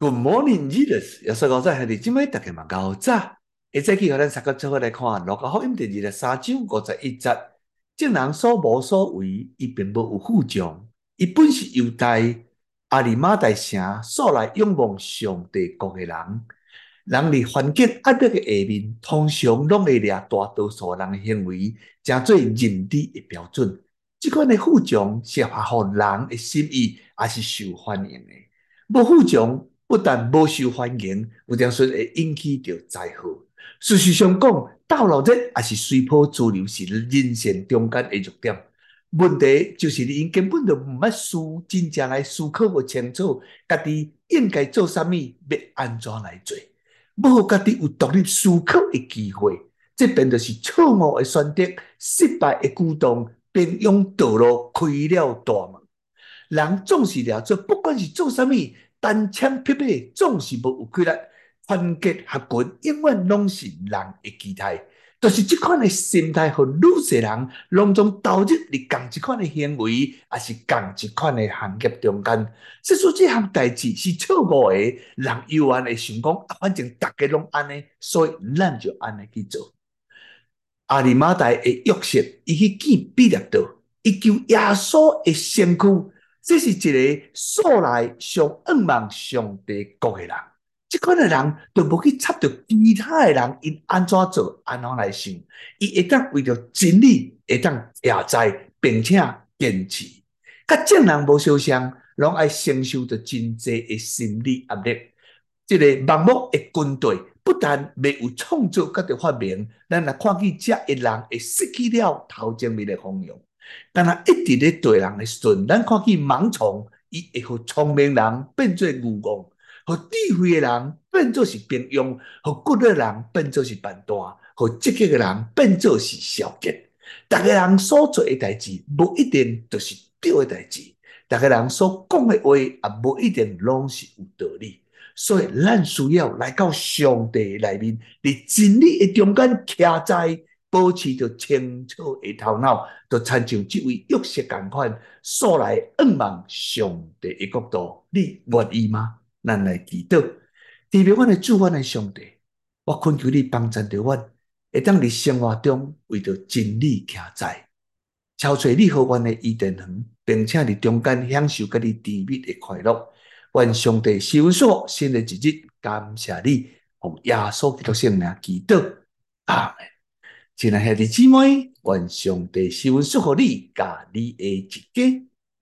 Good morning, Jesus！耶稣讲在喺你今日大家嘛搞早，一早起，互咱三个做伙来看《路加福音》第二十三章五十一节。众人所无所为，伊并无有负重。伊本是犹太阿里马大城素来仰望上帝国嘅人。人伫环境压力嘅下面，通常拢会掠大多数人嘅行为，正做认知嘅标准。即款嘅负重是合乎人嘅心意，也是受欢迎嘅。无负重。不但无受欢迎，有阵时会引起着灾祸。事实上讲，倒落这也是随波逐流，是人生中间的弱点。问题就是你根本就毋捌思真正来思考无清楚，家己应该做啥物，要安怎来做，无家己有独立思考的机会，这便就是错误的选择，失败的举动，便用道路开了大门。人总是了做，不管是做啥物。单枪匹马总是无有规律，团结合群永远拢是人的期待。就是即款的心态，和愈济人拢总投入伫共一款的行为，也是共一款的行业中间。说出这项代志是错误的，人永远会想讲，啊，反正大家拢安尼，所以咱就安尼去做。阿里马太的约瑟，伊去见彼拉多，伊求耶稣的身躯。这是一个素来上仰望上帝国的人，这款的人都无去插着其他的人，因安怎做，安怎来想，伊会当为着真理，会当也在，并且坚持。甲正人无相像，拢爱承受着真济的心理压力。这个盲目的军队，不但没有创造甲着发明，咱来看见这一人会失去了头前面的方向。但系一直咧对人嘅顺，咱看见盲从，伊会互聪明人变做愚妄，互智慧嘅人变做是平庸，互骨力人变做是笨蛋，互积极嘅人变做是消极。逐个人所做嘅代志，无一定都是对嘅代志；逐个人所讲嘅话，也无一定拢是有道理。所以，咱需要来到上帝内面，伫真理嘅中间徛在。保持着清楚的头脑，就参像这位约瑟同款，素来仰望上帝的国度，你愿意吗？咱来祈祷，特别我的主，我的上帝，我恳求你帮助着我，会当伫生活中为着真理徛在，超出你和我的伊甸园，并且伫中间享受佮你甜蜜的快乐。愿上帝赐福所新的一日，感谢你，奉耶稣基督圣名祈祷，阿门。亲爱的兄弟姊妹，愿上帝赐福予你，甲你的一家。